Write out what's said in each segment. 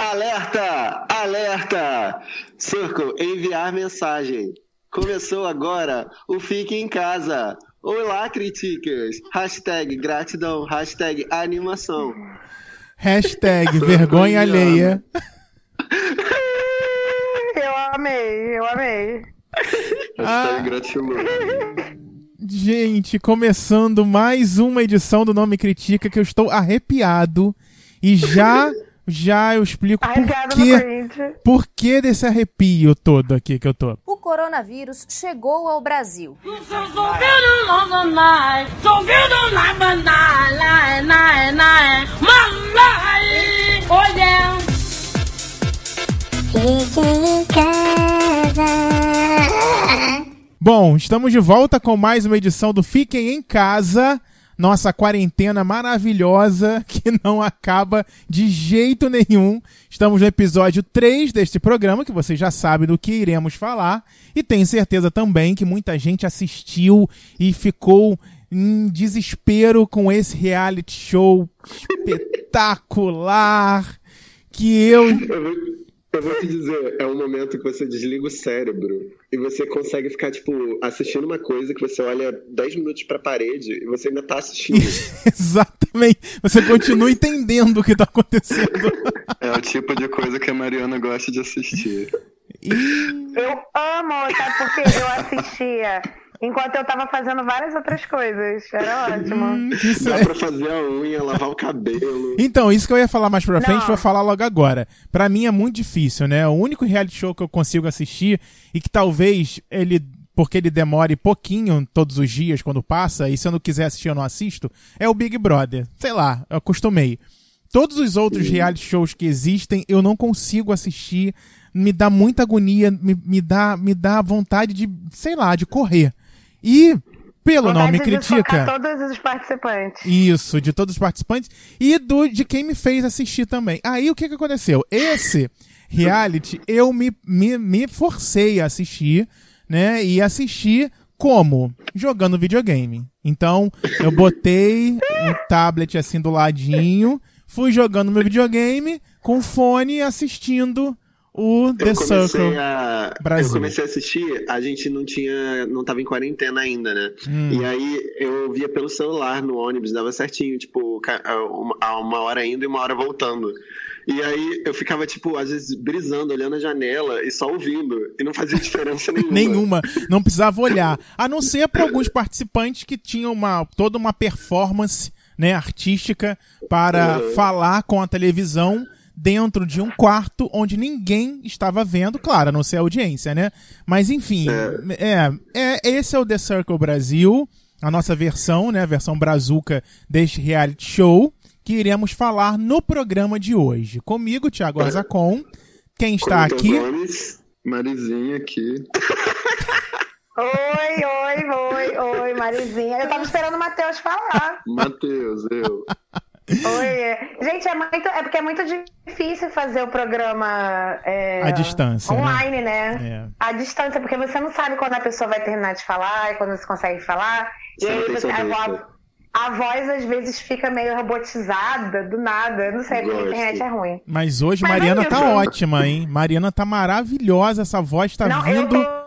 Alerta! Alerta! Circle, enviar mensagem. Começou agora o Fique em Casa. Olá, criticas. Hashtag gratidão. Hashtag animação. Hashtag vergonha alheia. Eu amei, eu amei. Hashtag gratiluz. Gente, começando mais uma edição do Nome Critica que eu estou arrepiado e já já eu explico por Arrepiado cringe. por que desse arrepio todo aqui que eu tô. O coronavírus chegou ao Brasil. Fique em casa. Bom, estamos de volta com mais uma edição do Fiquem em Casa, nossa quarentena maravilhosa que não acaba de jeito nenhum. Estamos no episódio 3 deste programa, que você já sabe do que iremos falar, e tenho certeza também que muita gente assistiu e ficou em desespero com esse reality show espetacular que eu Eu vou, te dizer, é um momento que você desliga o cérebro e você consegue ficar, tipo, assistindo uma coisa que você olha 10 minutos pra parede e você ainda tá assistindo. Exatamente. Você continua entendendo o que tá acontecendo. É o tipo de coisa que a Mariana gosta de assistir. E Eu amo, sabe porque eu assistia enquanto eu tava fazendo várias outras coisas. Era ótimo. isso Dá é... pra fazer a unha, lavar o cabelo. Então, isso que eu ia falar mais pra frente, Não. vou falar logo agora. Pra mim é muito difícil, né? O único reality show que eu consigo assistir e que talvez ele porque ele demore pouquinho todos os dias quando passa, e se eu não quiser assistir eu não assisto, é o Big Brother. Sei lá, eu acostumei. Todos os outros reality shows que existem, eu não consigo assistir. Me dá muita agonia, me, me dá, me dá vontade de, sei lá, de correr. E, pelo nome Vontade de critica. socar todos os participantes. Isso, de todos os participantes e do de quem me fez assistir também. Aí o que, que aconteceu? Esse reality eu me, me, me forcei a assistir, né? E assistir como? Jogando videogame. Então, eu botei um tablet assim do ladinho, fui jogando meu videogame com fone assistindo o The Eu Circle. a Brasil. eu comecei a assistir, a gente não tinha, não tava em quarentena ainda, né? Hum. E aí eu via pelo celular no ônibus, dava certinho, tipo, a uma hora indo e uma hora voltando. E aí eu ficava tipo, às vezes brisando, olhando a janela e só ouvindo, e não fazia diferença nenhuma. Nenhuma. Não precisava olhar. A não ser para alguns participantes que tinham uma, toda uma performance né, artística para Uhum. falar com a televisão dentro de um quarto onde ninguém estava vendo, claro, a não ser a audiência, né? Mas enfim, é, é, esse é o The Circle Brasil, a nossa versão, né, a versão brazuca deste reality show, que iremos falar no programa de hoje. Comigo, Thiago Arzacon, quem está Quando aqui... Gomes, Marizinha aqui. Oi, oi, oi, oi, Marizinha. Eu tava esperando o Matheus falar. Matheus, eu. Oi. é. Gente, é, muito, é porque é muito difícil fazer o programa é, À distância, né? online, né? É. À distância, porque você não sabe quando a pessoa vai terminar de falar e quando você consegue falar. Você e aí você, a, voz, a voz às vezes fica meio robotizada, do nada. Eu não sei, porque a internet é ruim. Mas hoje Mas Mariana é tá ótima, hein? Mariana tá maravilhosa, essa voz tá não, eu vindo. tô.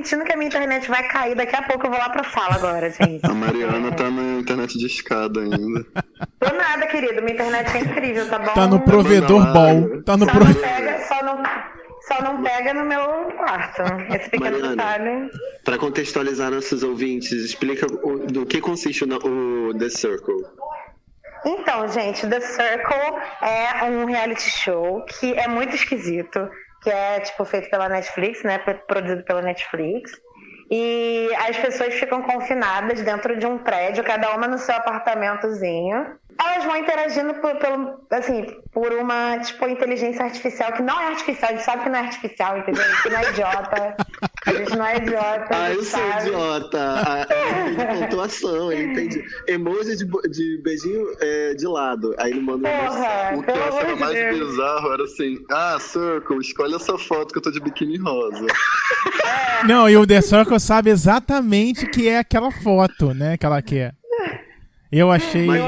Sentindo que a minha internet vai cair. Daqui a pouco eu vou lá pra sala agora, gente. A Mariana tá na internet de escada ainda. Tô nada, querido. Minha internet é incrível, tá bom? Tá no provedor Manda lá. ball. Tá no Só pro... não pega, só não, só não pega no meu quarto. Esse pequeno detalhe. Para contextualizar nossos ouvintes, explica o- do que consiste o, o The Circle. Então, gente, The Circle é um reality show que é muito esquisito, que é tipo feito pela Netflix, né, produzido pela Netflix. E as pessoas ficam confinadas dentro de um prédio, cada uma no seu apartamentozinho. Elas vão interagindo por, pelo, assim, por uma tipo inteligência artificial que não é artificial, a gente sabe que não é artificial, entendeu? Gente não é idiota. A gente não é idiota. Ah, eu sou sabe. idiota. Ah, é, pontuação, eu entendi. Emoji de, de beijinho é, de lado. Aí ele manda uma Porra, O que eu achava mais Deus. bizarro era assim: Ah, Circle, escolhe essa foto que eu tô de biquíni rosa. Não, e o The Circle sabe exatamente que é aquela foto, né, que ela quer. Eu achei. Mas,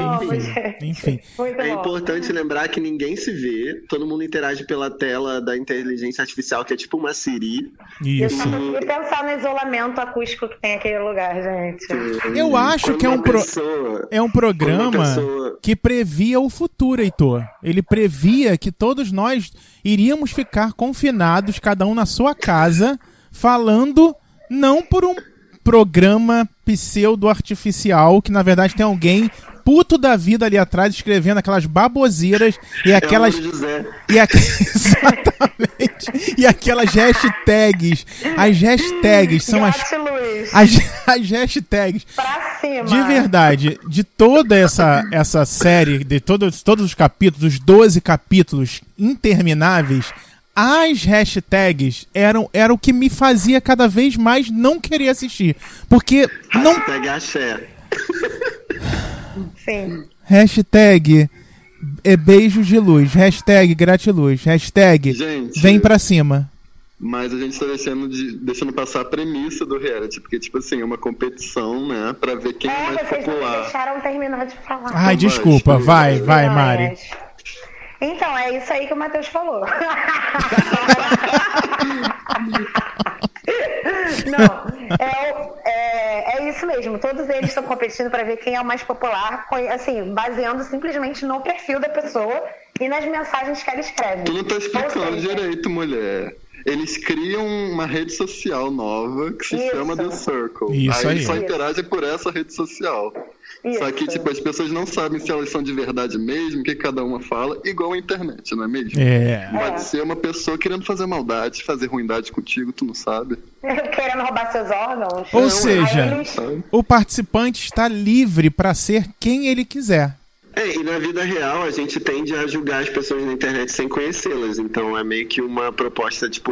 enfim, enfim. É importante lembrar que ninguém se vê, todo mundo interage pela tela da inteligência artificial, que é tipo uma Siri. Eu Isso. só consegui pensar no isolamento acústico que tem aquele lugar, gente. Eu acho Quando que é um pro- pessoa- É um programa pessoa- que previa o futuro, Heitor. Ele previa que todos nós iríamos ficar confinados, cada um na sua casa, falando não por um programa pseudo-artificial, que na verdade tem alguém puto da vida ali atrás escrevendo aquelas baboseiras e É o aquelas. E aqu... Exatamente. E aquelas hashtags. As hashtags são as. As, as hashtags pra cima. de verdade, de toda essa, essa série, de todos, todos os capítulos, os 12 capítulos intermináveis, as hashtags eram, eram o que me fazia cada vez mais não querer assistir. Porque não. Hashtag axé. Sim. Hashtag é beijos de luz, hashtag gratiluz, hashtag Gente. vem pra cima. Mas a gente tá deixando, de, deixando passar a premissa do reality, porque, tipo assim, é uma competição, né? Pra ver quem é, É, mais vocês popular. deixaram terminar de falar. Ai, desculpa, vai, vai. Mari. Então, é isso aí que o Matheus falou. Não, é, é, é isso mesmo. Todos eles estão competindo para ver quem é o mais popular, assim, baseando simplesmente no perfil da pessoa e nas mensagens que ela escreve. Tu não tá explicando seja, direito, mulher. Eles criam uma rede social nova que se Isso. chama The Circle. Isso aí. eles só Isso. interagem por essa rede social. Só que, Isso. tipo, as pessoas não sabem se elas são de verdade mesmo, o que cada uma fala, igual a internet, não é mesmo? É. Pode É. ser uma pessoa querendo fazer maldade, fazer ruindade contigo, tu não sabe. Querendo roubar seus órgãos. Ou Aí seja, eles- o participante está livre para ser quem ele quiser. É, e na vida real a gente tende a julgar as pessoas na internet sem conhecê-las. Então é meio que uma proposta, tipo,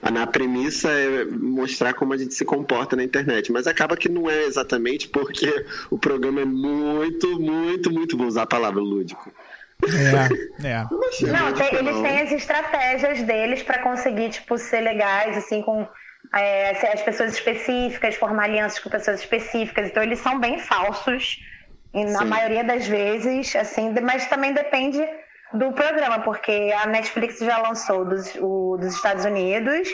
a- na premissa é mostrar como a gente se comporta na internet. Mas acaba que não é exatamente porque o programa é muito, muito, muito, vou usar a palavra lúdico. É, é. Não, tem- eles têm as estratégias deles pra conseguir, tipo, ser legais, assim, com é, as pessoas específicas, formar alianças com pessoas específicas. Então, eles são bem falsos, e na Sim. maioria das vezes, assim, mas também depende do programa, porque a Netflix já lançou dos, o dos Estados Unidos,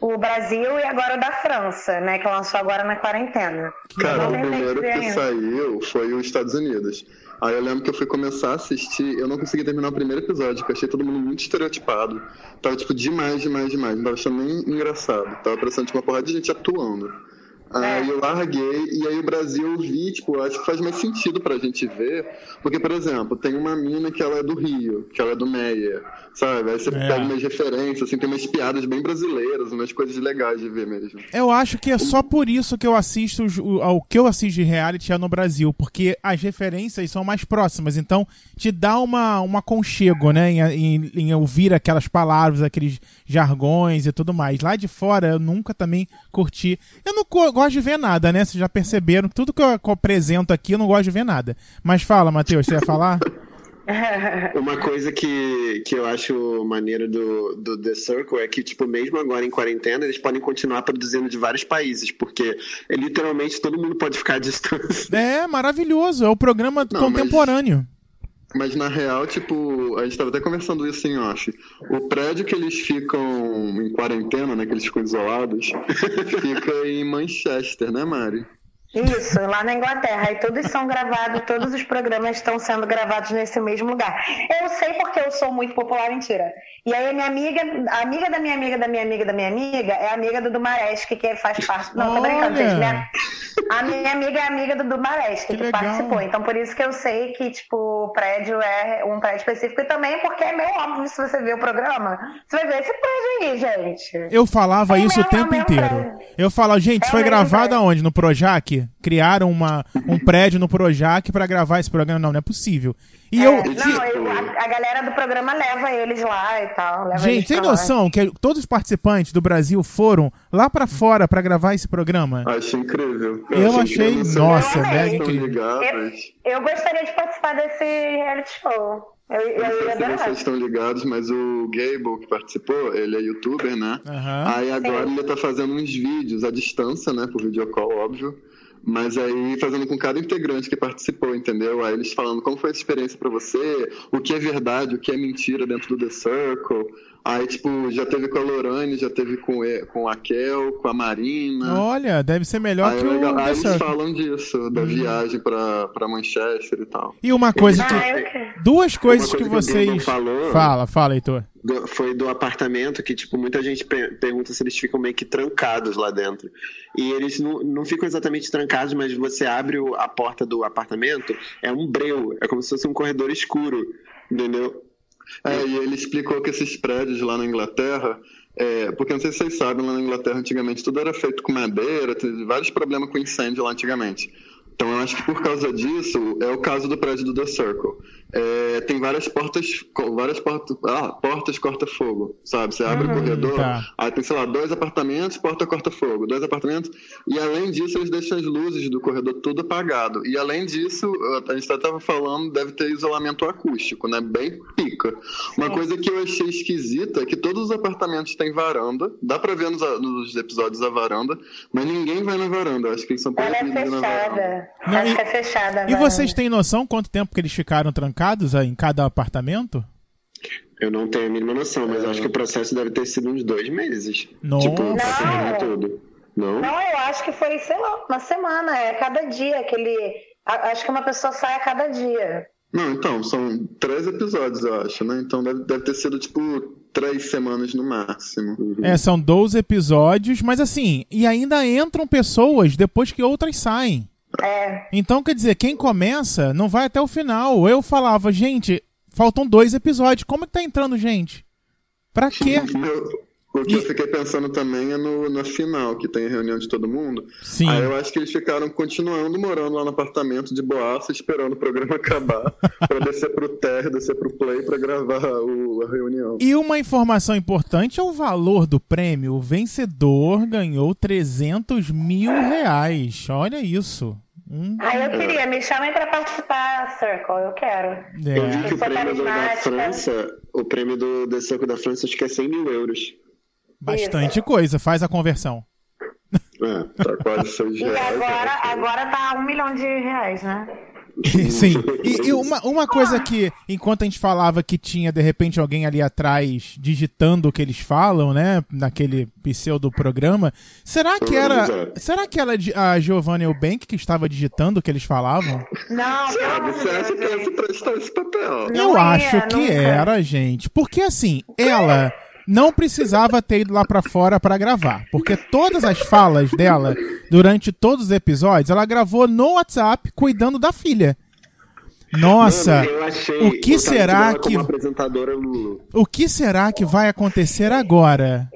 o Brasil e agora o da França, né, que lançou agora na quarentena. Cara, Não o primeiro que ainda. saiu foi os Estados Unidos. Aí eu lembro que eu fui começar a assistir, eu não consegui terminar o primeiro episódio, porque eu achei todo mundo muito estereotipado. Tava, tipo, demais, demais, demais. Não tava achando nem engraçado. Tava parecendo, tipo, uma porrada de gente atuando. Aí eu larguei, e aí o Brasil eu vi, tipo, eu acho que faz mais sentido pra gente ver. Porque, por exemplo, tem uma mina que ela é do Rio, que ela é do Meia, sabe? Aí você É. pega umas referências, assim, tem umas piadas bem brasileiras, umas coisas legais de ver mesmo. Eu acho que é só por isso que eu assisto o- que eu assisto de reality é no Brasil, porque as referências são mais próximas, então te dá uma, um aconchego, né, em, em- em ouvir aquelas palavras, aqueles jargões e tudo mais. Lá de fora eu nunca também curti. Eu não co- gosto de ver nada, né? Vocês já perceberam, tudo que eu, que eu apresento aqui eu não gosto de ver nada. Mas fala, Matheus, você ia falar? Uma coisa que, que eu acho maneiro do, do The Circle é que, tipo, mesmo agora em quarentena, eles podem continuar produzindo de vários países, porque é, literalmente todo mundo pode ficar à distância. É maravilhoso, é o programa Não, contemporâneo. Mas na real, tipo, a gente tava até conversando isso em off. O prédio que eles ficam em quarentena, né? Que eles ficam isolados, fica em Manchester, né, Mari? Isso, lá na Inglaterra. E todos são gravados, todos os programas estão sendo gravados nesse mesmo lugar. Eu sei porque eu sou muito popular, mentira. E aí a minha amiga, a amiga da minha amiga da minha amiga da minha amiga é amiga do Dumaresque, que faz parte. Não, tô brincando, gente, né? A minha amiga é amiga do Dumaresque, Que que, participou. Então por isso que eu sei que, tipo, o prédio é um prédio específico. E também porque é meio óbvio se você ver o programa. Você vai ver esse prédio aí, gente. Eu falava É o isso o mesmo- tempo é o inteiro. prédio. Eu falava, gente, É foi o gravado prédio. aonde? No Projac? Criaram uma, um prédio no Projac pra gravar esse programa? Não, não é possível. E eu. É, não, eu- a, a galera do programa leva eles lá e tal. Gente, tem lá. noção que todos os participantes do Brasil foram lá pra fora pra gravar esse programa? Acho incrível. Eu acho achei, incrível. nossa, Eu mega Estão incrível. Eu, eu gostaria de participar desse reality show. Eu, eu, Eu não sei se vocês estão ligados, mas o Gable que participou, ele é youtuber, né? Aham. Aí agora Sim. ele tá fazendo uns vídeos à distância, né? Por videocall, óbvio. Mas aí fazendo com cada integrante que participou, entendeu? Aí eles falando como foi essa experiência pra você, o que é verdade, o que é mentira dentro do The Circle. Aí, tipo, já teve com a Lorane, já teve com, com a Kel, com a Marina. Olha, deve ser melhor Aí, que é o legal. The Aí eles falam disso, da viagem pra, pra Manchester e tal. E uma coisa que. Ah, quero. Duas coisas que coisa que o Bruno vocês. falou- Fala, fala, Heitor. do- foi do apartamento que, tipo, muita gente pe- pergunta se eles ficam meio que trancados lá dentro. E eles não, não ficam exatamente trancados, mas você abre o- a porta do apartamento, é um breu, é como se fosse um corredor escuro, entendeu? É, e ele explicou que esses prédios lá na Inglaterra, é, porque não sei se vocês sabem, lá na Inglaterra antigamente tudo era feito com madeira, teve vários problemas com incêndio lá antigamente. Então eu acho que por causa disso é o caso do prédio do The Circle. É, tem várias portas, várias portas, ah, portas corta-fogo, sabe? Você abre o corredor, tá. aí tem, sei lá, dois apartamentos, porta corta-fogo, dois apartamentos, e além disso eles deixam as luzes do corredor tudo apagado. E além disso, a gente estava falando, deve ter isolamento acústico, né? Bem pica. Uma coisa que eu achei esquisita é que todos os apartamentos têm varanda, dá pra ver nos, nos episódios a varanda, mas ninguém vai na varanda. Eu acho que eles são Ela é na varanda. fechada. Não, Acho e- que é fechada. E a vocês têm noção quanto tempo que eles ficaram trancados aí em cada apartamento? Eu não tenho a mínima noção, mas acho que o processo deve ter sido uns dois meses. Nossa. Tipo, pra terminar tudo. Não? Não, eu acho que foi, sei lá, uma semana. É cada dia. Aquele. Acho que uma pessoa sai a cada dia. Não, então, são três episódios, eu acho, né? Então deve, deve ter sido, tipo, três semanas no máximo. É, são 12 episódios, mas assim, e ainda entram pessoas depois que outras saem. É. Então, quer dizer, quem começa não vai até o final. Eu falava, gente, faltam dois episódios. Como é que tá entrando gente? Pra quê? O que eu fiquei pensando também é no, na final, que tem a reunião de todo mundo. Sim. Aí eu acho que eles ficaram continuando morando lá no apartamento de boaça, esperando o programa acabar, pra descer pro térreo, descer pro play pra gravar o- a reunião. E uma informação importante é o valor do prêmio. O vencedor ganhou 300 mil reais. Olha isso. Um, Aí eu queria, me chamem pra participar, Circle, eu quero. Eu vi é, que o sou prêmio do- da. França, o prêmio do The Circle da França, acho que é 100 mil euros. Bastante coisa. Faz a conversão. É. Tá quase seis E reais. agora, né? agora tá um milhão de reais, né? Sim. E, e uma, uma coisa que, enquanto a gente falava que tinha, de repente, alguém ali atrás digitando o que eles falam, né? Naquele pseudo programa. Será que era. Será que era a Giovanna Eubank que estava digitando o que eles falavam? Não, Ah, você acha que prestar esse papel? Não Eu ia, acho que nunca. era, gente. Porque assim, ela não precisava ter ido lá pra fora pra gravar, porque todas as falas dela durante todos os episódios, ela gravou no WhatsApp cuidando da filha. Nossa, Mano, eu achei o que será que o que será que vai acontecer agora?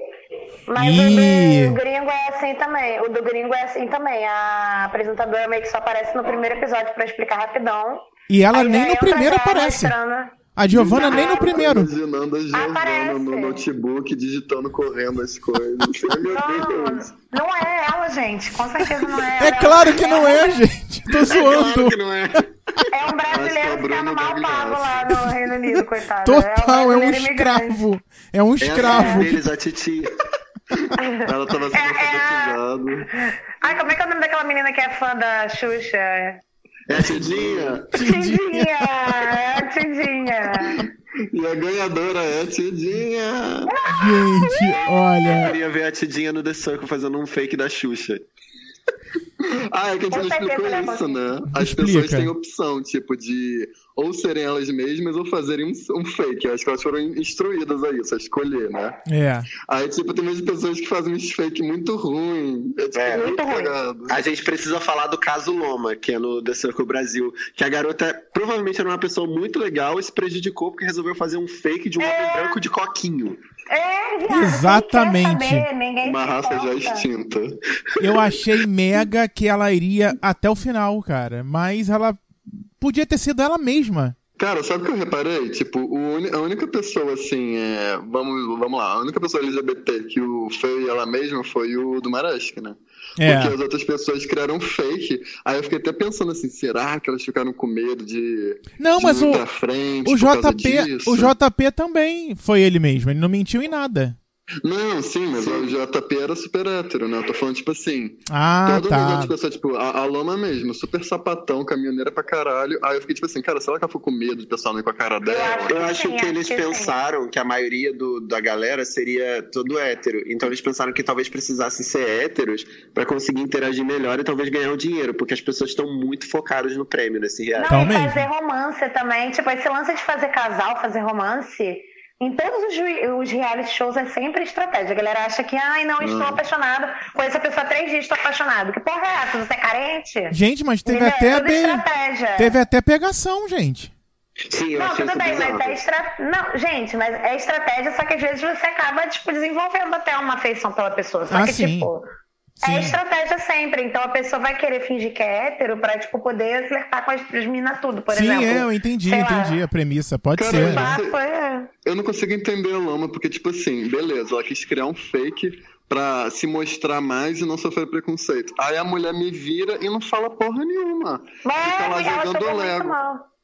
Mas Ih. o do gringo é assim também. O do gringo é assim também. A apresentadora meio que só aparece no primeiro episódio pra explicar rapidão. E ela Aí nem no primeiro aparece. mostrando- A Giovanna nem no primeiro. Imaginando a Giovana Aparece. no notebook digitando, correndo as coisas. Ai, Meu Deus. Não, não é ela, gente. Com certeza não é ela. É claro que não é, gente. Tô zoando. Claro que não é. É um brasileiro que tá no mal pago lá no Reino Unido, coitado. Total, é um brasileiro imigrante. escravo. É um É a escravo. deles, a Titi. Ela tava sendo É, é. alfabetizada. Ai, como é que é o nome daquela menina que é fã da Xuxa? É a Tidinha. Tidinha! É a Tidinha! E a ganhadora é a Tidinha. Gente, Eu olha. queria ver a Tidinha no The Circle fazendo um fake da Xuxa. Ah, é que a gente não explicou é isso, né? As Explica. pessoas têm opção, tipo, de ou serem elas mesmas ou fazerem um, um fake. Eu acho que elas foram instruídas a isso, a escolher, né? É. Aí, tipo, tem umas pessoas que fazem uns fake muito ruim. É, tipo, É, muito muito ruim. cagado. A gente precisa falar do caso Loma, que é no The Circle Brasil. Que a garota provavelmente era uma pessoa muito legal e se prejudicou porque resolveu fazer um fake de um homem branco de coquinho. É, Exatamente. saber? Uma raça já extinta. Eu achei mega que ela iria até o final, cara. Mas ela podia ter sido ela mesma. Cara, sabe o que eu reparei? Tipo, a única pessoa, assim, é... vamos, vamos lá, a única pessoa LGBT que o fez ela mesma foi o do Marasca, né? É. Porque as outras pessoas criaram fake. Aí eu fiquei até pensando assim, será que elas ficaram com medo de, Não, de mas ir o, pra frente o JP, o JP também foi ele mesmo. Ele não mentiu em nada. Não, sim, mas o JP era super hétero, né? Eu tô falando, tipo assim. Ah, todo tá. de pessoa, tipo, a, a Loma mesmo, super sapatão, caminhoneira pra caralho. Aí eu fiquei tipo assim, cara, será que ela ficou com medo de pessoal não ir com a cara dela? acho Eu acho Sim, que acho eles que sim. pensaram que a maioria do, da galera seria todo hétero. Então eles pensaram que talvez precisassem ser héteros pra conseguir interagir melhor e talvez ganhar o dinheiro, porque as pessoas estão muito focadas no prêmio nesse reality. Não, e fazer romance também. Tipo, esse lance de fazer casal, fazer romance, em todos os, os reality shows é sempre estratégia. A galera acha que, ai, não, estou Hum. apaixonado. Conheço a pessoa há três dias, estou apaixonado. Que porra é essa? Você é carente? Gente, mas teve até É tudo be- estratégia. teve até pegação, gente. Sim, eu Não, achei tudo bem, bizarro. mas é estra... Não, gente, mas é estratégia, só que às vezes você acaba, tipo, desenvolvendo até uma afeição pela pessoa. Só Ah, que, sim. tipo, Sim. é estratégia sempre. Então a pessoa vai querer fingir que é hétero pra, tipo, poder flertar com as, as minas tudo, por Sim, exemplo. é, eu entendi, Sei lá. entendi a premissa. Pode Cara, ser. eu- Papo, é. Eu não consigo entender a Loma, porque, tipo assim, beleza, ela quis criar um fake pra se mostrar mais e não sofrer preconceito. Aí a mulher me vira e não fala porra nenhuma. Fica lá Mas ela jogando Lego.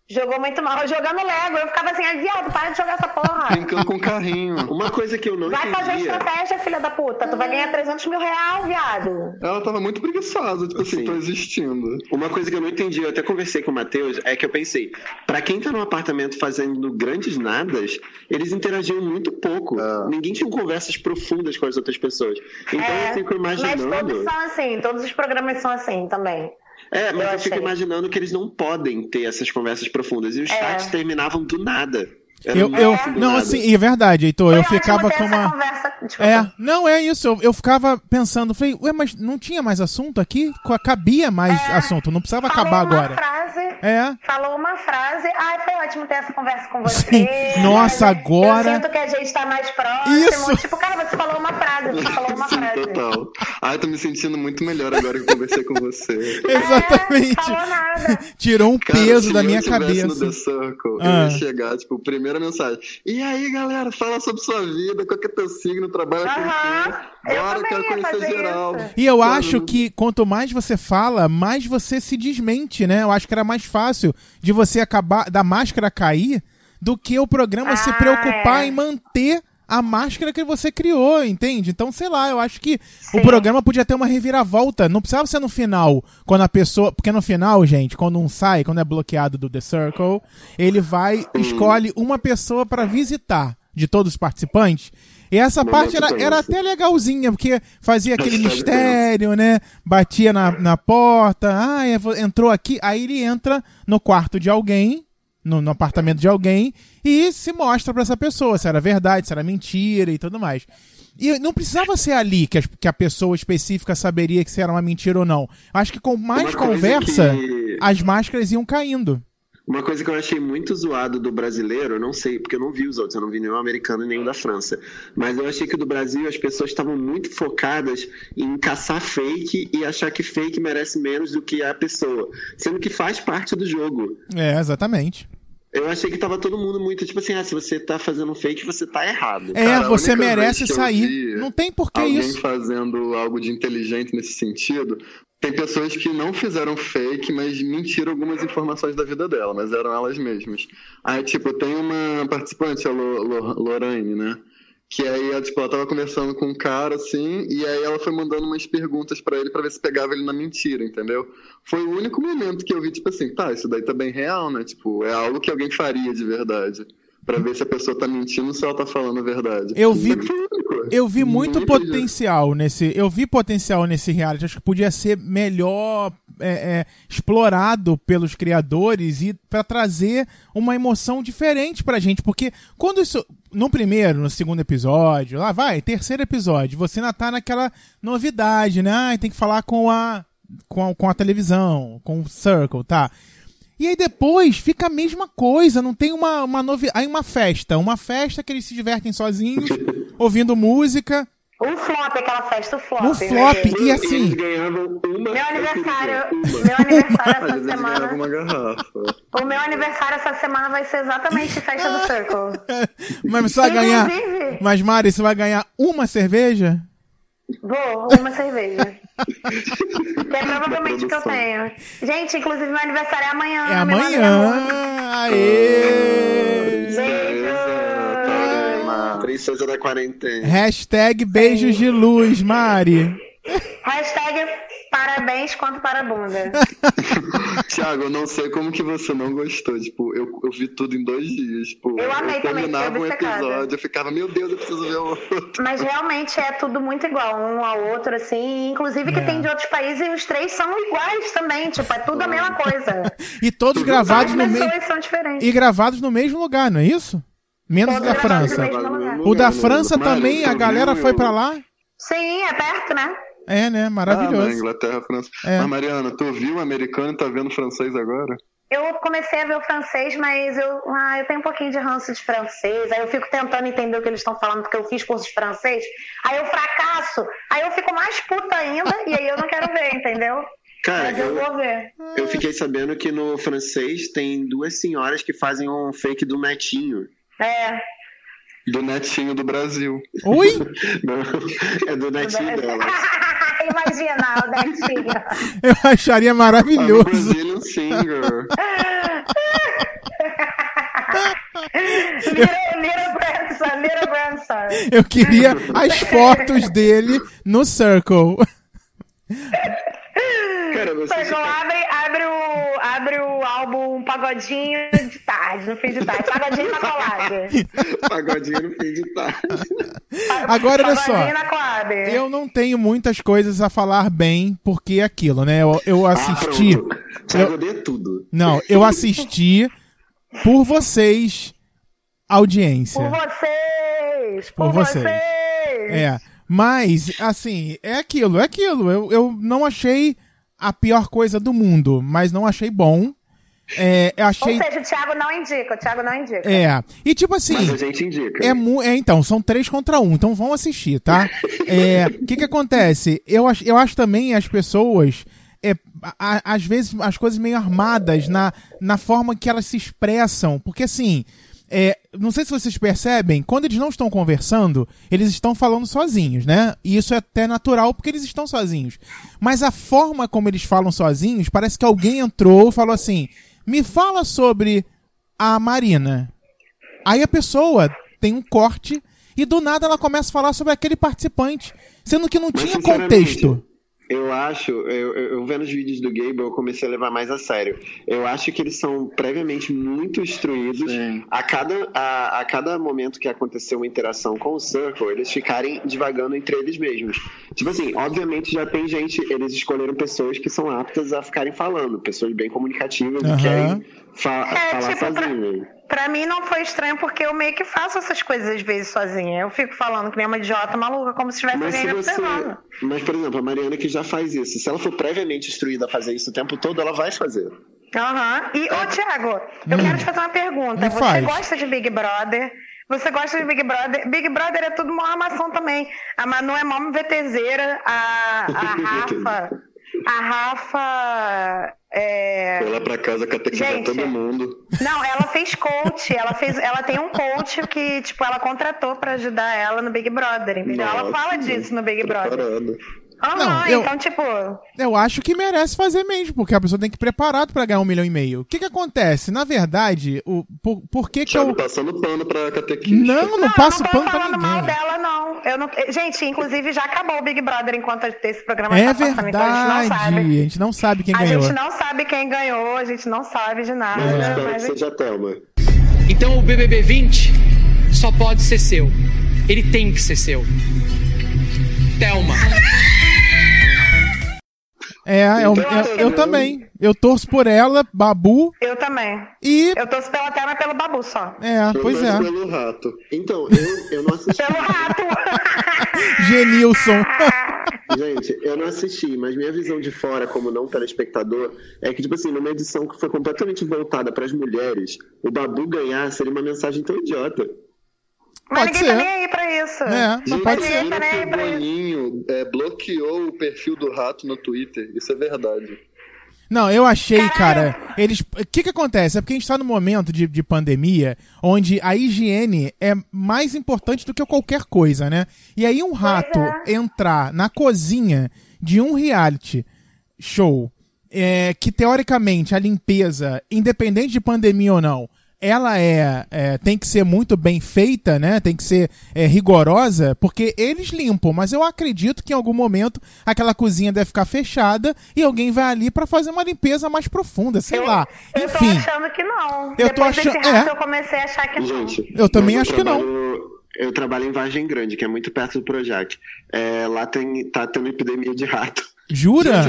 Jogou muito mal. Jogando Lego. Eu ficava assim, ai, viado, para de jogar essa porra. Brincando com carrinho. Uma coisa que eu não Vai fazer estratégia, filha da puta. Tu vai ganhar 300 mil reais, viado. Ela tava muito preguiçosa, tipo assim, Sim. tô existindo. Uma coisa que eu não entendi, eu até conversei com o Matheus, é que eu pensei, pra quem tá num apartamento fazendo grandes nadas, eles interagiam muito pouco. É. Ninguém tinha conversas profundas com as outras pessoas. Então eu fico mas todos imaginando. são assim. Todos os programas são assim também. É, mas Eu eu, fico imaginando que eles não podem ter essas conversas profundas. E os chats terminavam do nada. Era Eu, eu, do não, assim, é verdade, Heitor. Eu Foi ótimo ficava com uma. Conversa... É, não é isso. Eu, eu ficava pensando, falei, ué, mas não tinha mais assunto aqui? Cabia mais É. assunto, não precisava Falou acabar agora. Frase, É. Falou uma frase. Ai, foi ótimo ter essa conversa com você. Sim. Nossa, agora- Eu sinto que a gente tá mais próximo. Isso. Tipo, cara, você falou uma frase. Você falou uma Sim, frase. total. Ai, tô me sentindo muito melhor agora que eu conversei com você. Exatamente. É, falou nada. Tirou um Cara, peso da minha cabeça. no The Circle, Ah. eu ia chegar, tipo, primeira mensagem. E aí, galera, fala sobre sua vida, qual que é teu signo, trabalha com o Aham. quê? Eu Bora, também quero conhecer fazer geral. isso. E eu acho que quanto mais você fala, mais você se desmente, né? Eu acho que era mais fácil de você acabar da máscara cair do que o programa se Ah, preocupar é. em manter a máscara que você criou, entende? Então, sei lá, eu acho que o Sim. programa podia ter uma reviravolta. Não precisava ser no final, quando a pessoa. Porque no final, gente, quando um sai, quando é bloqueado do The Circle, ele vai, escolhe uma pessoa pra visitar de todos os participantes. E essa parte era, era até legalzinha, porque fazia aquele Hashtag mistério, né? Batia na, na porta, ah, é, entrou aqui. Aí ele entra no quarto de alguém, no, no apartamento de alguém, e se mostra pra essa pessoa se era verdade, se era mentira e tudo mais. E não precisava ser ali que, as- que a pessoa específica saberia que se era uma mentira ou não. Acho que com mais conversa, que- as máscaras iam caindo. Uma coisa que eu achei muito zoado do brasileiro, eu não sei, porque eu não vi os outros, eu não vi nenhum americano e nenhum da França. Mas eu achei que do Brasil as pessoas estavam muito focadas em caçar fake e achar que fake merece menos do que a pessoa. Sendo que faz parte do jogo. É, exatamente. Eu achei que tava todo mundo muito tipo assim, ah, se você tá fazendo fake, você tá errado. É, Cara, você merece sair. Não tem por que Alguém isso. fazendo algo de inteligente nesse sentido. Tem pessoas que não fizeram fake, mas mentiram algumas informações da vida dela, mas eram elas mesmas. Aí, tipo, tem uma participante, a Lo- Lo- Lorraine, né? Que aí, ela, tipo, ela tava conversando com um cara, assim, e aí ela foi mandando umas perguntas pra ele pra ver se pegava ele na mentira, entendeu? Foi o único momento que eu vi, tipo assim, tá, isso daí tá bem real, né? Tipo, é algo que alguém faria de verdade. Pra ver se a pessoa tá mentindo ou se ela tá falando a verdade. Eu vi-. Eu vi muito Muita potencial nesse. Eu vi potencial nesse reality. Acho que podia ser melhor é, é, explorado pelos criadores e pra trazer uma emoção diferente pra gente. Porque quando isso. No primeiro, no segundo episódio, lá vai, terceiro episódio, você ainda tá naquela novidade, né? Ai, tem que falar com a. Com a, com a televisão, com o Circle, tá? E aí depois fica a mesma coisa, não tem uma, uma novidade. Aí uma festa, uma festa que eles se divertem sozinhos, ouvindo música. O flop, aquela festa, o flop. O flop, né? e assim-. Meu aniversário, Uma. meu aniversário essa semana. uma garrafa. O meu aniversário essa semana vai ser exatamente festa do Circle. Mas você vai ganhar. Mas Mari, você vai ganhar uma cerveja? Vou, uma cerveja. Que é provavelmente o que eu tenho. Gente, inclusive meu aniversário é amanhã. É amanhã. amor. Aê! Beijo. Princesa da quarentena. Hashtag beijos de luz, Mari. Hashtag parabéns quanto para a bunda. Thiago, eu não sei como que você não gostou. Tipo, eu, eu vi tudo em dois dias. Tipo, Eu amei também, terminava um episódio, eu ficava, meu Deus, eu preciso ver o outro. Mas realmente é tudo muito igual, um ao outro, assim. Inclusive que É. tem de outros países e os três são iguais também. Tipo, é tudo a mesma coisa. E todos gravados As no mesmo. pessoas são diferentes. E gravados no mesmo lugar, não é isso? Menos o Todos da gravados França. O da França também, a galera foi eu- pra lá? Sim, é perto, né? É, né? Ah, na Maravilhoso. Inglaterra, França. É. Mas, Mariana, tu viu o americano e tá vendo francês agora? Eu comecei a ver o francês, mas eu, ah, eu tenho um pouquinho de ranço de francês. Aí eu fico tentando entender o que eles estão falando, porque eu fiz curso de francês. Aí eu fracasso. Aí eu fico mais puta ainda, e aí eu não quero ver, entendeu? Cara, Mas eu eu, vou ver. eu fiquei sabendo que no francês tem duas senhoras que fazem um fake do netinho. É. Do netinho do Brasil. Oi? Não, é do netinho dela. Imagina, o dentinho. Eu acharia I'm a maravilhoso. Brazilian singer. Little, little grandson, little grandson. Eu queria as fotos dele no Circle. Cara, você Só abre, abre, o, álbum Pagodinho de tarde, no fim de tarde. Pagodinho na colagem. pagodinho no fim de tarde. Agora, olha só. Eu não tenho muitas coisas a falar bem, porque é aquilo, né? Eu, eu assisti. Ah, pronto. Thiago odeia tudo. Não, eu assisti por vocês, audiência. Por vocês! Por Por, vocês. vocês! É. Mas, assim, é aquilo, é aquilo. Eu, eu não achei a pior coisa do mundo, mas não achei bom. É, eu achei. Ou seja, o Thiago não indica, o Thiago não indica. É. E tipo assim. Mas a gente indica. É, mu- é, então, são três contra um, então vão assistir, tá? É, O que que acontece? Eu acho, eu acho também as pessoas, é, a- a- às vezes, as coisas meio armadas na, na forma que elas se expressam, porque assim, é, não sei se vocês percebem, quando eles não estão conversando, eles estão falando sozinhos, né? E isso é até natural porque eles estão sozinhos. Mas a forma como eles falam sozinhos, parece que alguém entrou e falou assim: me fala sobre a Marina. Aí a pessoa tem um corte e do nada ela começa a falar sobre aquele participante, sendo que não Mas, tinha contexto. Eu acho, eu, eu, vendo os vídeos do Gabriel, eu comecei a levar mais a sério. Eu acho que eles são previamente muito instruídos. Sim. A cada, a, a cada momento que aconteceu uma interação com o Circle, eles ficarem divagando entre eles mesmos. Tipo assim, obviamente já tem gente, eles escolheram pessoas que são aptas a ficarem falando, pessoas bem comunicativas Aham. e querem fa É, falar tipo, pra-. Pra mim não foi estranho porque eu meio que faço essas coisas às vezes sozinha. Eu fico falando que nem uma idiota maluca, como se tivesse Mas alguém observando. Mas, por exemplo, a Mariana que já faz isso, se ela for previamente instruída a fazer isso o tempo todo, ela vai fazer. Aham. E, ô, Thiago, eu quero te fazer uma pergunta. Me Você faz. gosta de Big Brother? Você gosta de Big Brother? Big Brother é tudo uma armação também. A Manu é mó VTZera, a, a Rafa. A Rafa. É... Foi lá pra casa catequizar Gente. todo mundo. Não, ela fez coach. Ela fez, ela tem um coach que, tipo, ela contratou pra ajudar ela no Big Brother, entendeu? ela Nossa, fala disso no Big Brother. Preparado. Aham, Não, eu- então, tipo, Eu acho que merece fazer mesmo, porque a pessoa tem que ir preparado pra ganhar um milhão e meio. O que que acontece? Na verdade, o, por, por que que eu... passando pano pra catequista. Não, não, não, passo eu não tô pano pra falando mal ninguém. dela, não. Eu não. Gente, inclusive já acabou o Big Brother enquanto esse programa É tá passando, então a gente não verdade, sabe. a gente não sabe quem A ganhou. gente não sabe quem ganhou, a gente não sabe de nada. Mas eu espero que mas- seja a Thelma. Então o BBB 20 só pode ser seu. Ele tem que ser seu. Thelma. É, eu, Então, eu, eu também. Eu torço por ela, Babu, Eu também. e... Eu torço pela e pelo Babu só. É, Eu pois torço é. pelo rato. Então, eu, eu não assisti. Pelo rato. Genilson. Gente, eu não assisti, mas minha visão de fora, como não telespectador, é que, tipo assim, numa edição que foi completamente voltada para as mulheres, o Babu ganhar seria uma mensagem tão idiota. Mas Pode ninguém tá ser. nem aí pra isso. É, não pode Mas ser. ninguém tá nem aí pra isso. Boninho é, bloqueou o perfil do rato no Twitter. Isso é verdade. Não, eu achei, Caralho. cara. Eles. O que que acontece? É porque a gente tá num momento de, de pandemia onde a higiene é mais importante do que qualquer coisa, né? E aí um rato é. entrar na cozinha de um reality show é, que teoricamente a limpeza, independente de pandemia ou não, ela é, é, tem que ser muito bem feita, né? Tem que ser é, rigorosa, porque eles limpam, mas eu acredito que em algum momento aquela cozinha deve ficar fechada e alguém vai ali pra fazer uma limpeza mais profunda, sei Eu- lá. Eu tô Enfim, achando que não. Eu tô Depois desse achando- rato é. eu comecei a achar que não. Gente, Eu também mas acho que não. trabalho- Eu trabalho em Vargem Grande, que é muito perto do Projac. É, lá tem, tá tendo epidemia de rato. Jura?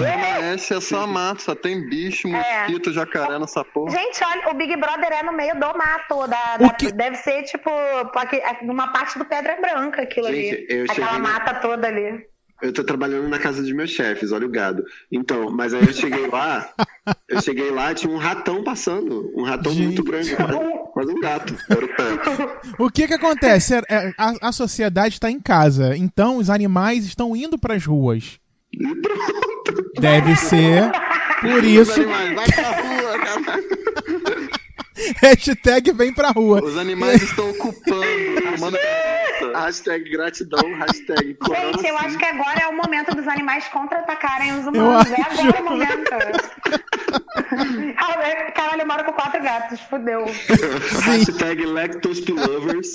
Esse é só mato, só tem bicho, É. mosquito, jacaré nessa porra. Gente, olha, o Big Brother é no meio do mato. Da, O da- que- Deve ser, tipo, aqui- numa parte do Pedra Branca, aquilo Gente, ali. eu Aquela cheguei na- mata toda ali. Eu tô trabalhando na casa dos meus chefes, olha o gado. Então, mas aí eu cheguei lá, eu cheguei lá, tinha um ratão passando. Um ratão Gente. muito grande, quase, quase um gato. Era o pé. O que que acontece? É, é, A, a sociedade está em casa, então os animais estão indo pras ruas. E pronto. Deve ser por isso. animais, vai pra rua, caralho. Hashtag vem pra rua. Os animais estão ocupando. Hashtag gratidão, hashtag corona Gente, eu acho que agora é o momento dos animais contra-atacarem os Eu humanos. É acho. agora o momento. Ah, é, Caralho, eu moro com quatro gatos, fudeu. Hashtag lactospilovers.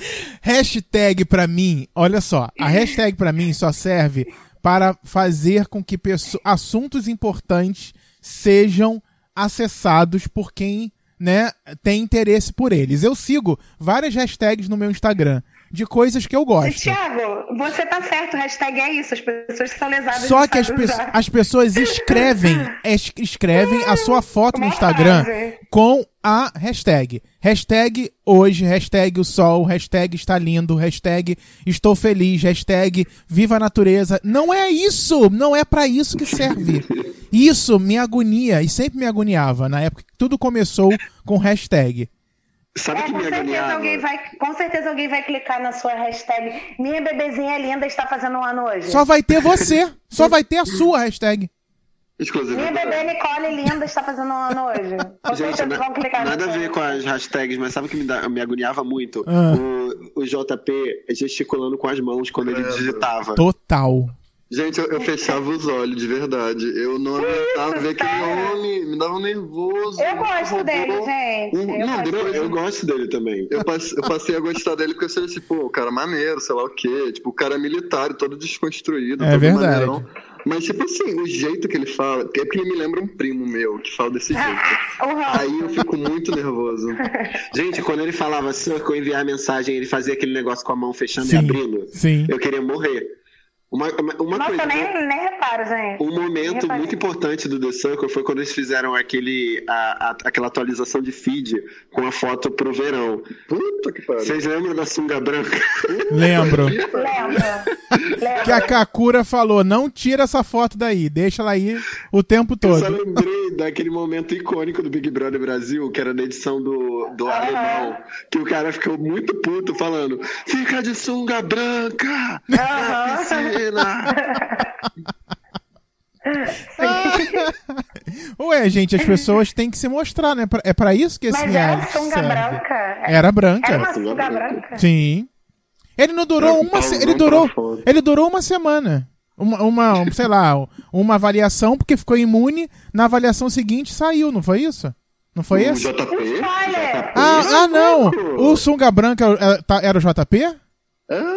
Hashtag pra mim, olha só, a hashtag pra mim só serve para fazer com que assuntos importantes sejam acessados por quem, né, tem interesse por eles. Eu sigo várias hashtags no meu Instagram de coisas que eu gosto. Tiago, você tá certo, hashtag é isso, as pessoas são lesadas Só que as, pe- as pessoas escrevem, es- escrevem a sua foto no Uma Instagram frase. com a hashtag. Hashtag hoje, hashtag o sol, hashtag está lindo, hashtag estou feliz, hashtag viva a natureza. Não é isso! Não é pra isso que serve. Isso me agonia e sempre me agoniava na época que tudo começou com hashtag. Sabe É, que com me certeza, agoniava? alguém vai, com certeza alguém vai clicar na sua hashtag Minha bebezinha linda está fazendo um ano hoje. Só vai ter você, só vai ter a sua hashtag. Minha bebê Nicole linda está fazendo um ano hoje. Com Gente, certeza vão clicar nada a ver com as hashtags, mas sabe o que me, dá- me agoniava muito? Ah. O, o JP gesticulando com as mãos quando ele digitava. Total. Gente, eu, eu fechava os olhos, de verdade. Eu não aguentava ver aquele homem, me dava um nervoso. Eu gosto roubou dele, gente. um- Eu não, gosto Eu gosto dele também. Eu passei, eu passei a gostar dele porque eu sei, tipo, o cara maneiro, sei lá o quê. Tipo, o cara é militar, todo desconstruído. É todo verdade. maneirão. Mas, tipo assim, o jeito que ele fala, é porque ele me lembra um primo meu que fala desse jeito. Uhum. Aí eu fico muito nervoso. Gente, quando ele falava Circle, enviar mensagem, ele fazia aquele negócio com a mão fechando Sim, e abrindo. sim. Eu queria morrer. Uma, uma, uma Nossa, coisa. eu nem, nem reparo, gente. Um momento muito importante do The Circle foi quando eles fizeram aquele, a- a- aquela atualização de feed com a foto pro verão. Puta que pariu. Vocês lembram da sunga branca? Lembro. Lembra? Que a Kakura falou, não tira essa foto daí, deixa ela aí o tempo Eu só todo. lembrei daquele momento icônico do Big Brother Brasil, que era na edição do, do alemão, que o cara ficou muito puto falando: fica de sunga branca na piscina. Ué, gente, as pessoas têm que se mostrar, né? É pra isso que esse Mas era reality sunga serve. branca. Era branca. Era uma sunga branca. Sim. Ele não durou um uma, se- pauzão ele durou, ele durou uma semana. Uma, uma, sei lá, uma avaliação porque ficou imune, na avaliação seguinte saiu, não foi isso? Não foi O esse? JP? Ah, ah, não! O Sunga Branca era, tá- era o JP?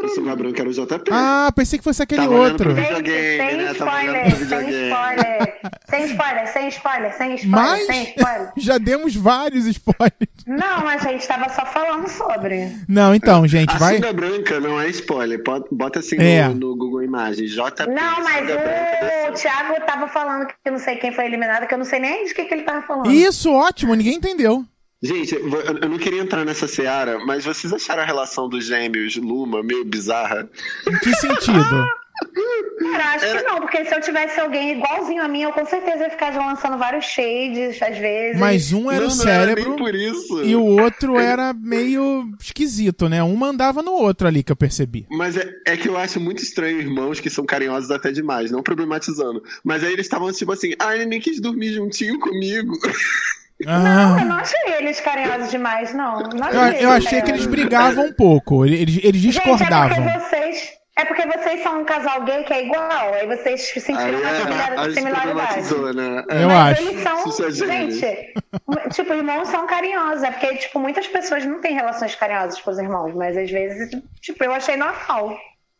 O sunga branca era o JP. Ah, pensei que fosse aquele Tava olhando outro. pro Gente, videogame, sem né? Spoiler, sem spoiler. Sem spoiler, sem spoiler, sem spoiler, Mas sem spoiler. já demos vários spoilers. Não, a gente tava só falando sobre. Não, então, gente, A vai. sunga branca não é spoiler. Bota- assim É. no, no Google Imagens. JP. Não, mas branca. o Thiago tava falando que não sei quem foi eliminado, que eu não sei nem de que, que ele tava falando. Isso, ótimo, ninguém entendeu. Gente, eu não queria entrar nessa seara, mas vocês acharam a relação dos gêmeos Luma meio bizarra? Em que sentido? Cara, acho que não, porque se eu tivesse alguém igualzinho a mim, eu com certeza ia ficar já lançando vários shades, às vezes. Mas um era não, o era cérebro isso. e o outro era meio esquisito, né? Um mandava no outro ali que eu percebi. Mas é, é que eu acho muito estranho irmãos que são carinhosos até demais, não problematizando. Mas aí eles estavam tipo assim, ah, ele nem quis dormir juntinho comigo. Não, eu Ah, não achei eles carinhosos demais, não. não eu, eu achei que eles brigavam um pouco, eles, eles Gente, é discordavam. porque vocês, É porque vocês são um casal gay que é igual, aí vocês sentiram Aí uma é, similaridade. né? É. Eu Mas acho. eles são, é gente, tipo, irmãos são carinhosos. É porque, tipo, muitas pessoas não têm relações carinhosas com os irmãos, mas às vezes, tipo, eu achei normal.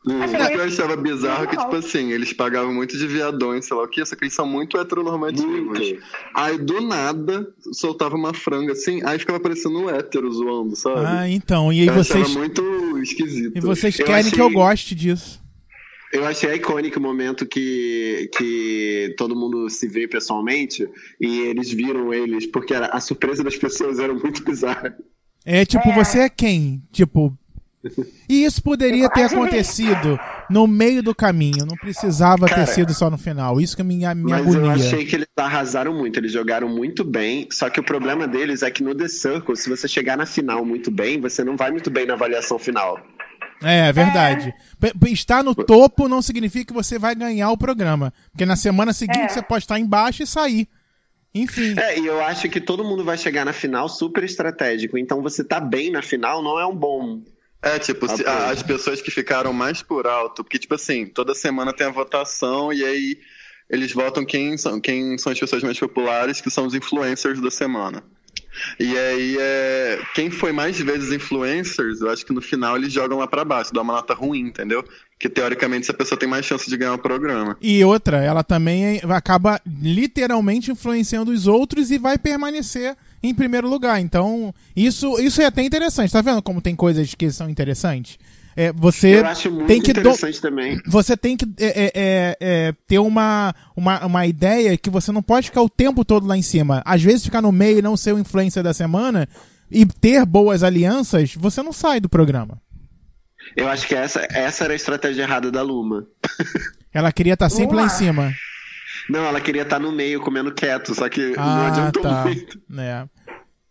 Achei O que eu achava bizarro é que, tipo assim, eles pagavam muito de viadões, sei lá o que, só que eles são muito heteronormativos. Muito. Aí, do nada, soltava uma franga assim, aí ficava parecendo um hétero zoando, sabe? Ah, então. E aí eu vocês. achava muito esquisito. E vocês Eu querem que eu achei- goste disso. Eu achei icônico o momento que, que todo mundo se vê pessoalmente e eles viram eles, porque era- a surpresa das pessoas era muito bizarra. É tipo, É. você é quem? Tipo. E isso poderia ter acontecido no meio do caminho, não precisava Cara, ter sido só no final. Isso que me, me Mas eu agonia. achei que eles arrasaram muito, eles jogaram muito bem. Só que o problema deles é que no The Circle, se você chegar na final muito bem, você não vai muito bem na avaliação final. É, verdade. P- p- Estar no topo não significa que você vai ganhar o programa. Porque na semana seguinte É. você pode estar embaixo e sair. Enfim. É, e eu acho que todo mundo vai chegar na final super estratégico. Então você tá bem na final não é um bom. É, tipo, se- a- as pessoas que ficaram mais por alto, porque, tipo assim, toda semana tem a votação e aí eles votam quem são, quem são as pessoas mais populares, que são os influencers da semana. E aí, é, quem foi mais vezes influencers, eu acho que no final eles jogam lá pra baixo, dá uma nota ruim, entendeu? Porque teoricamente essa pessoa tem mais chance de ganhar o programa. E outra, ela também acaba literalmente influenciando os outros e vai permanecer em primeiro lugar. Então, isso, isso é até interessante. Tá vendo como tem coisas que são interessantes? É, você Eu acho muito tem que do- interessante também. você tem que é, é, é, é, ter uma, uma, uma ideia que você não pode ficar o tempo todo lá em cima. Às vezes ficar no meio e não ser o influencer da semana e ter boas alianças, você não sai do programa. Eu acho que essa, essa era a estratégia errada da Luma. Ela queria estar sempre lá em cima. Não, ela queria estar no meio comendo quieto, só que não Ah, adiantou tá. muito. É.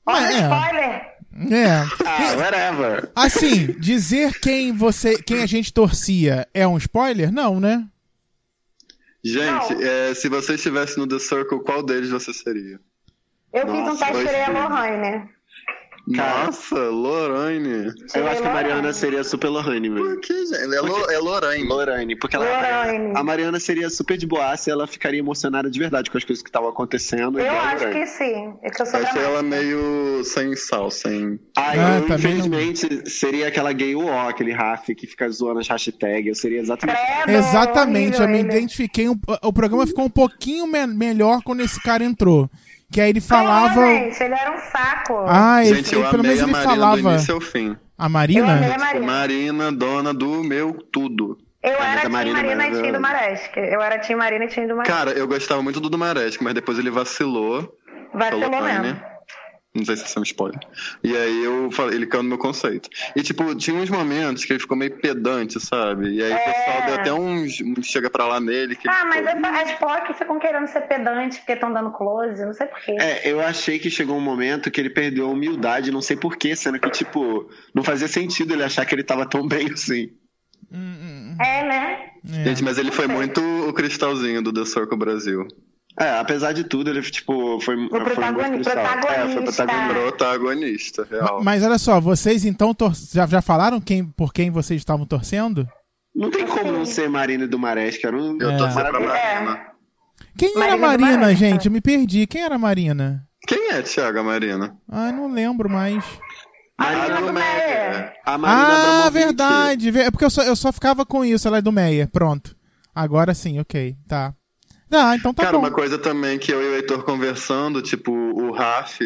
Olha o É. spoiler! É. Ah, whatever. Assim, dizer quem você, quem a gente torcia é um spoiler? Não, né? Gente, Não. é, se você estivesse no The Circle, qual deles você seria? Eu fiz um Nossa, teste filhos. Lohane. Cara. Nossa, Lorraine. Eu acho que a Mariana Lorraine. seria super Lohane, Por mesmo. que, gente? É, Lo, é Lorraine. Lorraine, porque ela, Lorraine. a Mariana seria super de boaça e ela ficaria emocionada de verdade com as coisas que estavam acontecendo. Eu acho Lorraine. que sim. É que eu sou Eu achei ela meio sem sal, sem. Ah, Ah, eu, também não- infelizmente, seria aquela gay UO, aquele Raf que fica zoando as hashtags. Eu seria exatamente. Credo, Exatamente, eu me identifiquei. um- o programa ficou um pouquinho me- melhor quando esse cara entrou. Que aí ele falava. Não, gente, ele era um saco. Ah, ele, Gente, eu ele- pelo amei menos a ele Marina do falava. início ao fim. A eu amei a Marina? Marina. Marina, dona do meu tudo. Eu mas era Marina é Marina e Tim do Maresc. Eu era Tim Marina e Tim do Maresc. Cara, eu gostava muito do Dumaresco, mas depois ele vacilou. Vacilou mesmo. né? Não sei se isso é um spoiler. E aí eu falei, ele caiu no meu conceito. E tipo, tinha uns momentos que ele ficou meio pedante, sabe? E aí o pessoal deu até uns, uns chega pra lá nele. Que Ah, mas ficou- as POC ficam querendo ser pedante porque estão dando close, não sei porquê. É, eu achei que chegou um momento que ele perdeu a humildade, não sei porquê, sendo que, tipo, não fazia sentido ele achar que ele tava tão bem assim. É, né? É. Gente, mas ele foi muito o cristalzinho do The Circle Brasil. É, apesar de tudo, ele, tipo, foi, foi muito protagoni- cristal. É, foi protagonista. protagonista. Protagonista, real. Mas olha só, vocês então tor- já, já falaram quem, por quem vocês estavam torcendo? Não tem como não ser Marina do Marés, era um... Eu torci pra. Marina. Quem era Marina a do Marina, Marés, gente? Eu me perdi. Quem era a Marina? Quem é Thiago Marina? Ah, não lembro mais. Marina do do Meyer. A Marina Ah, Abramovic. verdade. Ve- É porque eu só, eu só ficava com isso, ela é do Meia. Pronto. Agora sim, ok. Tá. Ah, então tá Cara, bom. uma coisa também que eu e o Heitor conversando, tipo, o Raf,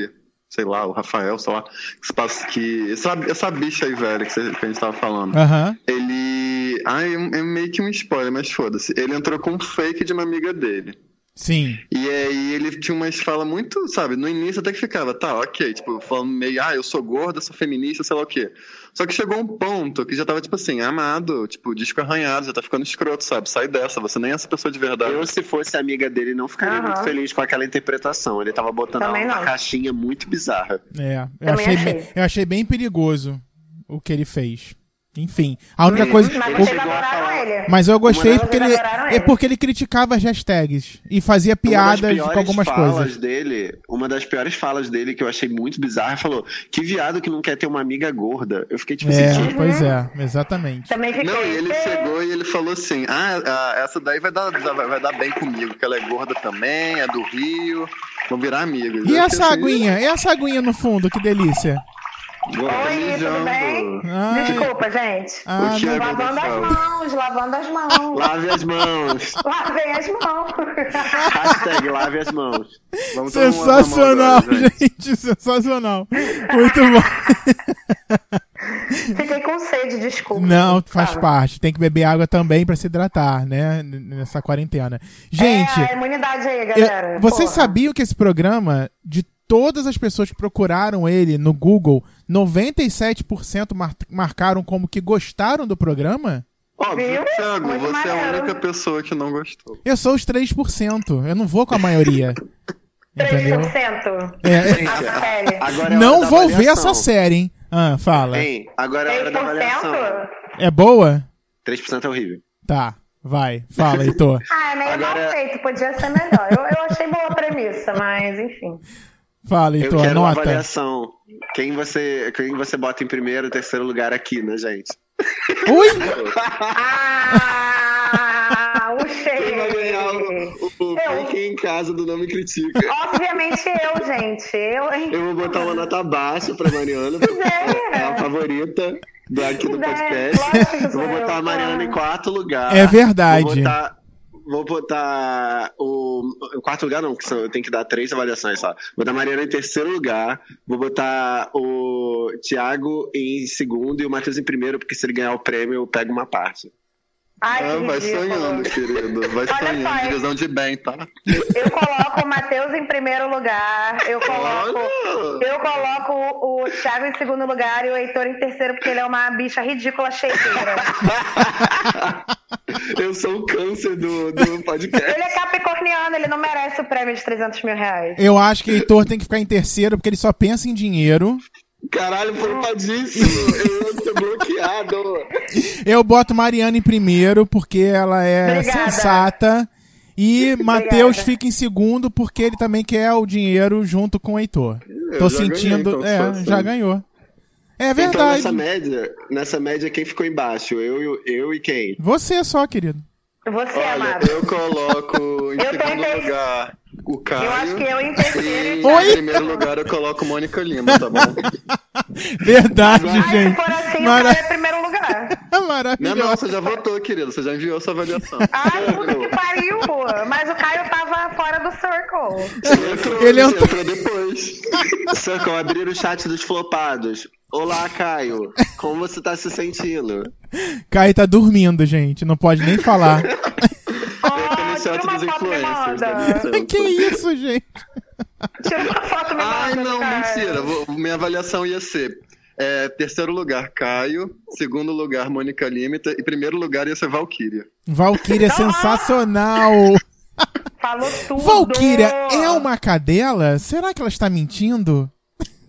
sei lá, o Rafael, sei lá, que, que essa, essa bicha aí, velho, que, você- que a gente tava falando, Aham. ele. Ai, é meio que um spoiler, mas foda-se. Ele entrou com um fake de uma amiga dele. Sim. E aí ele tinha umas falas muito, sabe, no início até que ficava, tá, ok, tipo, falando meio, ah, eu sou gorda, sou feminista, sei lá o quê. Só que chegou um ponto que já tava, tipo assim, amado, tipo, disco arranhado, já tá ficando escroto, sabe? Sai dessa, você nem é essa pessoa de verdade. Eu, se fosse amiga dele, não ficaria Aham. muito feliz com aquela interpretação. Ele tava botando Também não. caixinha muito bizarra. É. Eu achei, achei. bem- eu achei bem perigoso o que ele fez. Enfim. A única coisa. Mas Ele vocês chegou ele. Mas eu gostei porque ele, adoraram é ele. porque ele criticava as hashtags e fazia Uma das piadas piores com algumas falas coisas. dele, uma das piores falas dele que eu achei muito bizarra, falou: "Que viado que não quer ter uma amiga gorda". Eu fiquei tipo É, assim, pois é, exatamente. Também fiquei. Não, e ele "Ê". chegou e ele falou assim: ah, ah, essa daí vai dar, vai, dar bem comigo, que ela é gorda também, é do Rio, vão virar amigos. E Eu essa assim, aguinha? E essa aguinha no fundo? Que delícia. Oi, tudo bem? Ai. Desculpa, gente. Ah, Lavando as mãos, lavando as mãos. lave as mãos. Lavem as mãos. Hashtag lave as mãos. Vamos Sensacional, mamão agora, gente. Sensacional. Muito bom. Fiquei com sede, desculpa. Não, faz Fala. parte. Tem que beber água também pra se hidratar, né? Nessa quarentena. Gente, É, a imunidade aí, eu- galera. vocês Porra. sabiam que esse programa, de todas as pessoas que procuraram ele no Google, 97% mar- marcaram como que gostaram do programa? Óbvio? Thiago, Muito você é a única pessoa que não gostou. Eu sou os 3%. Eu não vou com a maioria. Entendeu? 3%. É, A série. Agora é não vou ver essa série, hein? Ah, fala. Hein, agora é hora da avaliação. 3%? É boa? 3% é horrível. Tá, vai. Fala, Heitor. Ah, é meio Agora- mal feito, podia ser melhor. Eu, eu achei boa a premissa, mas enfim. Fala, Eu Heitor. quero uma Nota. avaliação. Quem você, quem você bota em primeiro, terceiro lugar aqui, né, gente? Ui! Ah, o Quem vai ganhar cheio. o, o Eu. Fique em casa do Não Me Critica. Obviamente eu, gente. Eu, hein? Eu vou botar uma nota baixa pra Mariana, porque É. é a favorita do aqui do podcast. Eu vou botar eu, a Mariana em quarto lugar. É verdade. Vou botar, vou botar o. Quarto lugar, não, porque eu tenho que dar três avaliações só. Vou botar a Mariana em terceiro lugar. Vou botar o Thiago em segundo e o Matheus em primeiro, porque se ele ganhar o prêmio, eu pego uma parte. Ai, Ah, vai ridículo. sonhando, querido. Vai Olha sonhando. só? Divisão de bem, tá? Eu coloco o Matheus em primeiro lugar. Eu coloco. Olha! Eu coloco o, o Thiago em segundo lugar e o Heitor em terceiro, porque ele é uma bicha ridícula shakeira. Eu sou o câncer do, do podcast. Ele é capricorniano, ele não merece o prêmio de 300 mil reais. Eu acho que Heitor tem que ficar em terceiro porque ele só pensa em dinheiro. Caralho, poupadíssimo. Eu ia ser bloqueado. Eu boto Mariana em primeiro porque ela é Obrigada. sensata. E Matheus fica em segundo porque ele também quer o dinheiro junto com o Heitor. Tô já ganhei, sentindo. então, é, já assim. ganhou. É Então, verdade. nessa média, nessa média, quem ficou embaixo? Eu, eu, eu e quem? Você só, querido. Você, Olha, amado. eu coloco em Eu segundo ter- lugar o Caio. Eu acho que eu em terceiro. E Oi? em primeiro lugar eu coloco Mônica Lima, tá bom? Verdade, Ai, se gente. for assim, Mara- é primeiro lugar. Não, não, Maravilhoso. você já votou, querido. Você já enviou sua avaliação. Ai, puta que pariu! Mas o Caio circle. Entrou, Ele entrou- entrou depois. Circle, abrir o chat dos flopados. Olá, Caio. Como você tá se sentindo? Caio tá dormindo, gente. Não pode nem falar. No tira uma foto me manda. que isso, gente? Tira uma foto me manda. Ai, não, Caio. mentira. Vou- minha avaliação ia ser. é, terceiro lugar, Caio. Segundo lugar, Mônica Lima. E primeiro lugar ia ser Valkyria. Valkyria é sensacional. Falou tudo. Valkyria é uma cadela? Será que ela está mentindo?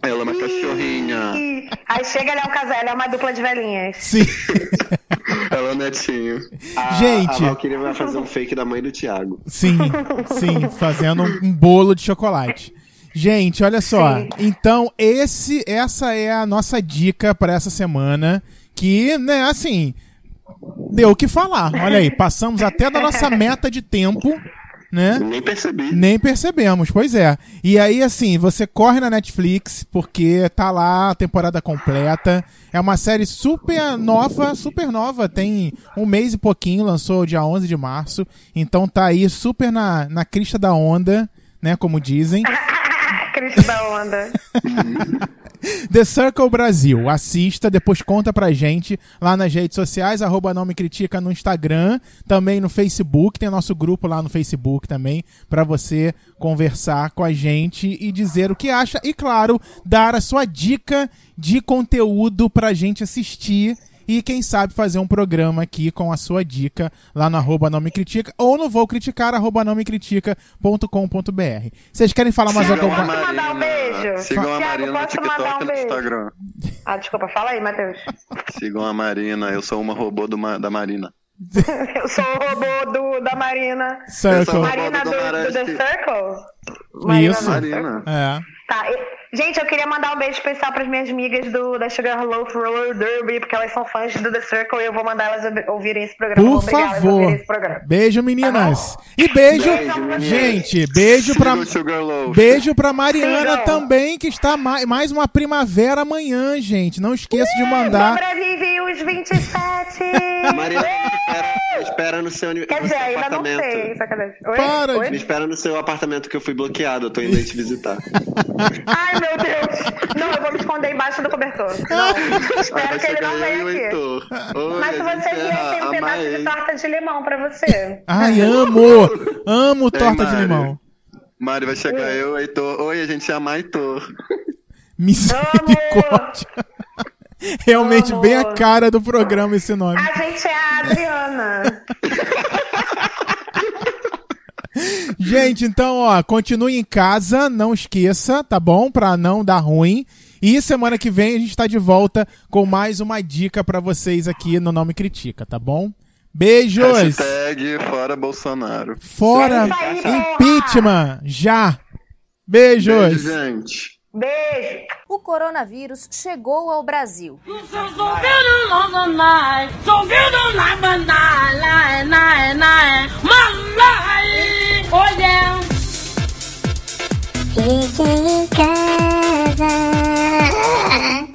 Ela é uma cachorrinha. Aí chega, ele é um casal, ele é uma dupla de velhinhas. Sim. Ela é o netinho. A, Gente. A Valkyria vai fazer um fake da mãe do Thiago. Sim, sim, fazendo um, um bolo de chocolate. Gente, olha só. Sim. Então, esse, essa é a nossa dica para essa semana. Que, né, assim, deu o que falar. Olha aí, passamos até da nossa meta de tempo, né? Nem percebi. Nem percebemos, pois é. E aí, assim, você corre na Netflix, porque tá lá a temporada completa. É uma série super nova, super nova. Tem um mês e pouquinho, lançou dia 11 de março. Então tá aí super na, na crista da onda, né? Como dizem. Cristo da onda. The Circle Brasil. Assista, depois conta pra gente lá nas redes sociais, arroba não me critica no Instagram, também no Facebook, tem nosso grupo lá no Facebook também, pra você conversar com a gente e dizer o que acha e, claro, dar a sua dica de conteúdo pra gente assistir e quem sabe fazer um programa aqui com a sua dica lá no arroba não me critica ou no vou criticar arroba não me critica.com.br. Vocês querem falar mais Sigam alguma Posso mandar um beijo? Sigam a Thiago, Marina no posso mandar TikTok um e no beijo? Instagram. Ah, desculpa, fala aí, Matheus. Sigam a Marina. Eu sou uma robô do Ma- da Marina. Eu sou o robô do, da Marina. Circle. Marina do do The Circle? Isso. Marina. É. Tá, e- gente, eu queria mandar um beijo especial pras minhas amigas do, da Sugar Loaf Roller Derby, porque elas são fãs do The Circle e eu vou mandar elas ouvirem esse programa. Por favor. esse programa. Beijo, meninas. E beijo, Beijo, meninas. gente, beijo Loaf. beijo pra Mariana Sigam. também, que está ma- mais uma primavera amanhã, gente. Não esqueça de mandar. Sobrevive os 27! Mariana, espera, espera no seu, Quer dizer, seu ainda não apartamento. sei, sacanagem. Oi? Para Oi? Me espera no seu apartamento que eu fui bloqueado. Eu tô indo aí te visitar. Ai, meu Deus! Não, eu vou me esconder embaixo do cobertor. Não, espero que ele não venha aqui. Heitor. Oi, Mas se você vier, tem um pedaço de torta de limão pra você. Ai, amo! Amo Ei, torta de Mari. limão. Mari, vai chegar eu, Heitor. Oi, a gente é a Maitor. Misericórdia. Realmente Amo. bem a cara do programa esse nome. A gente é a Adriana. Gente, então, ó, continue em casa, não esqueça, tá bom? Pra não dar ruim. E semana que vem a gente tá de volta com mais uma dica pra vocês aqui no Nome Critica, tá bom? Beijos! Hashtag fora Bolsonaro. Fora impeachment! Já! Beijos! Beijo, gente. Beijo. O coronavírus chegou ao Brasil. or down. Peeking in.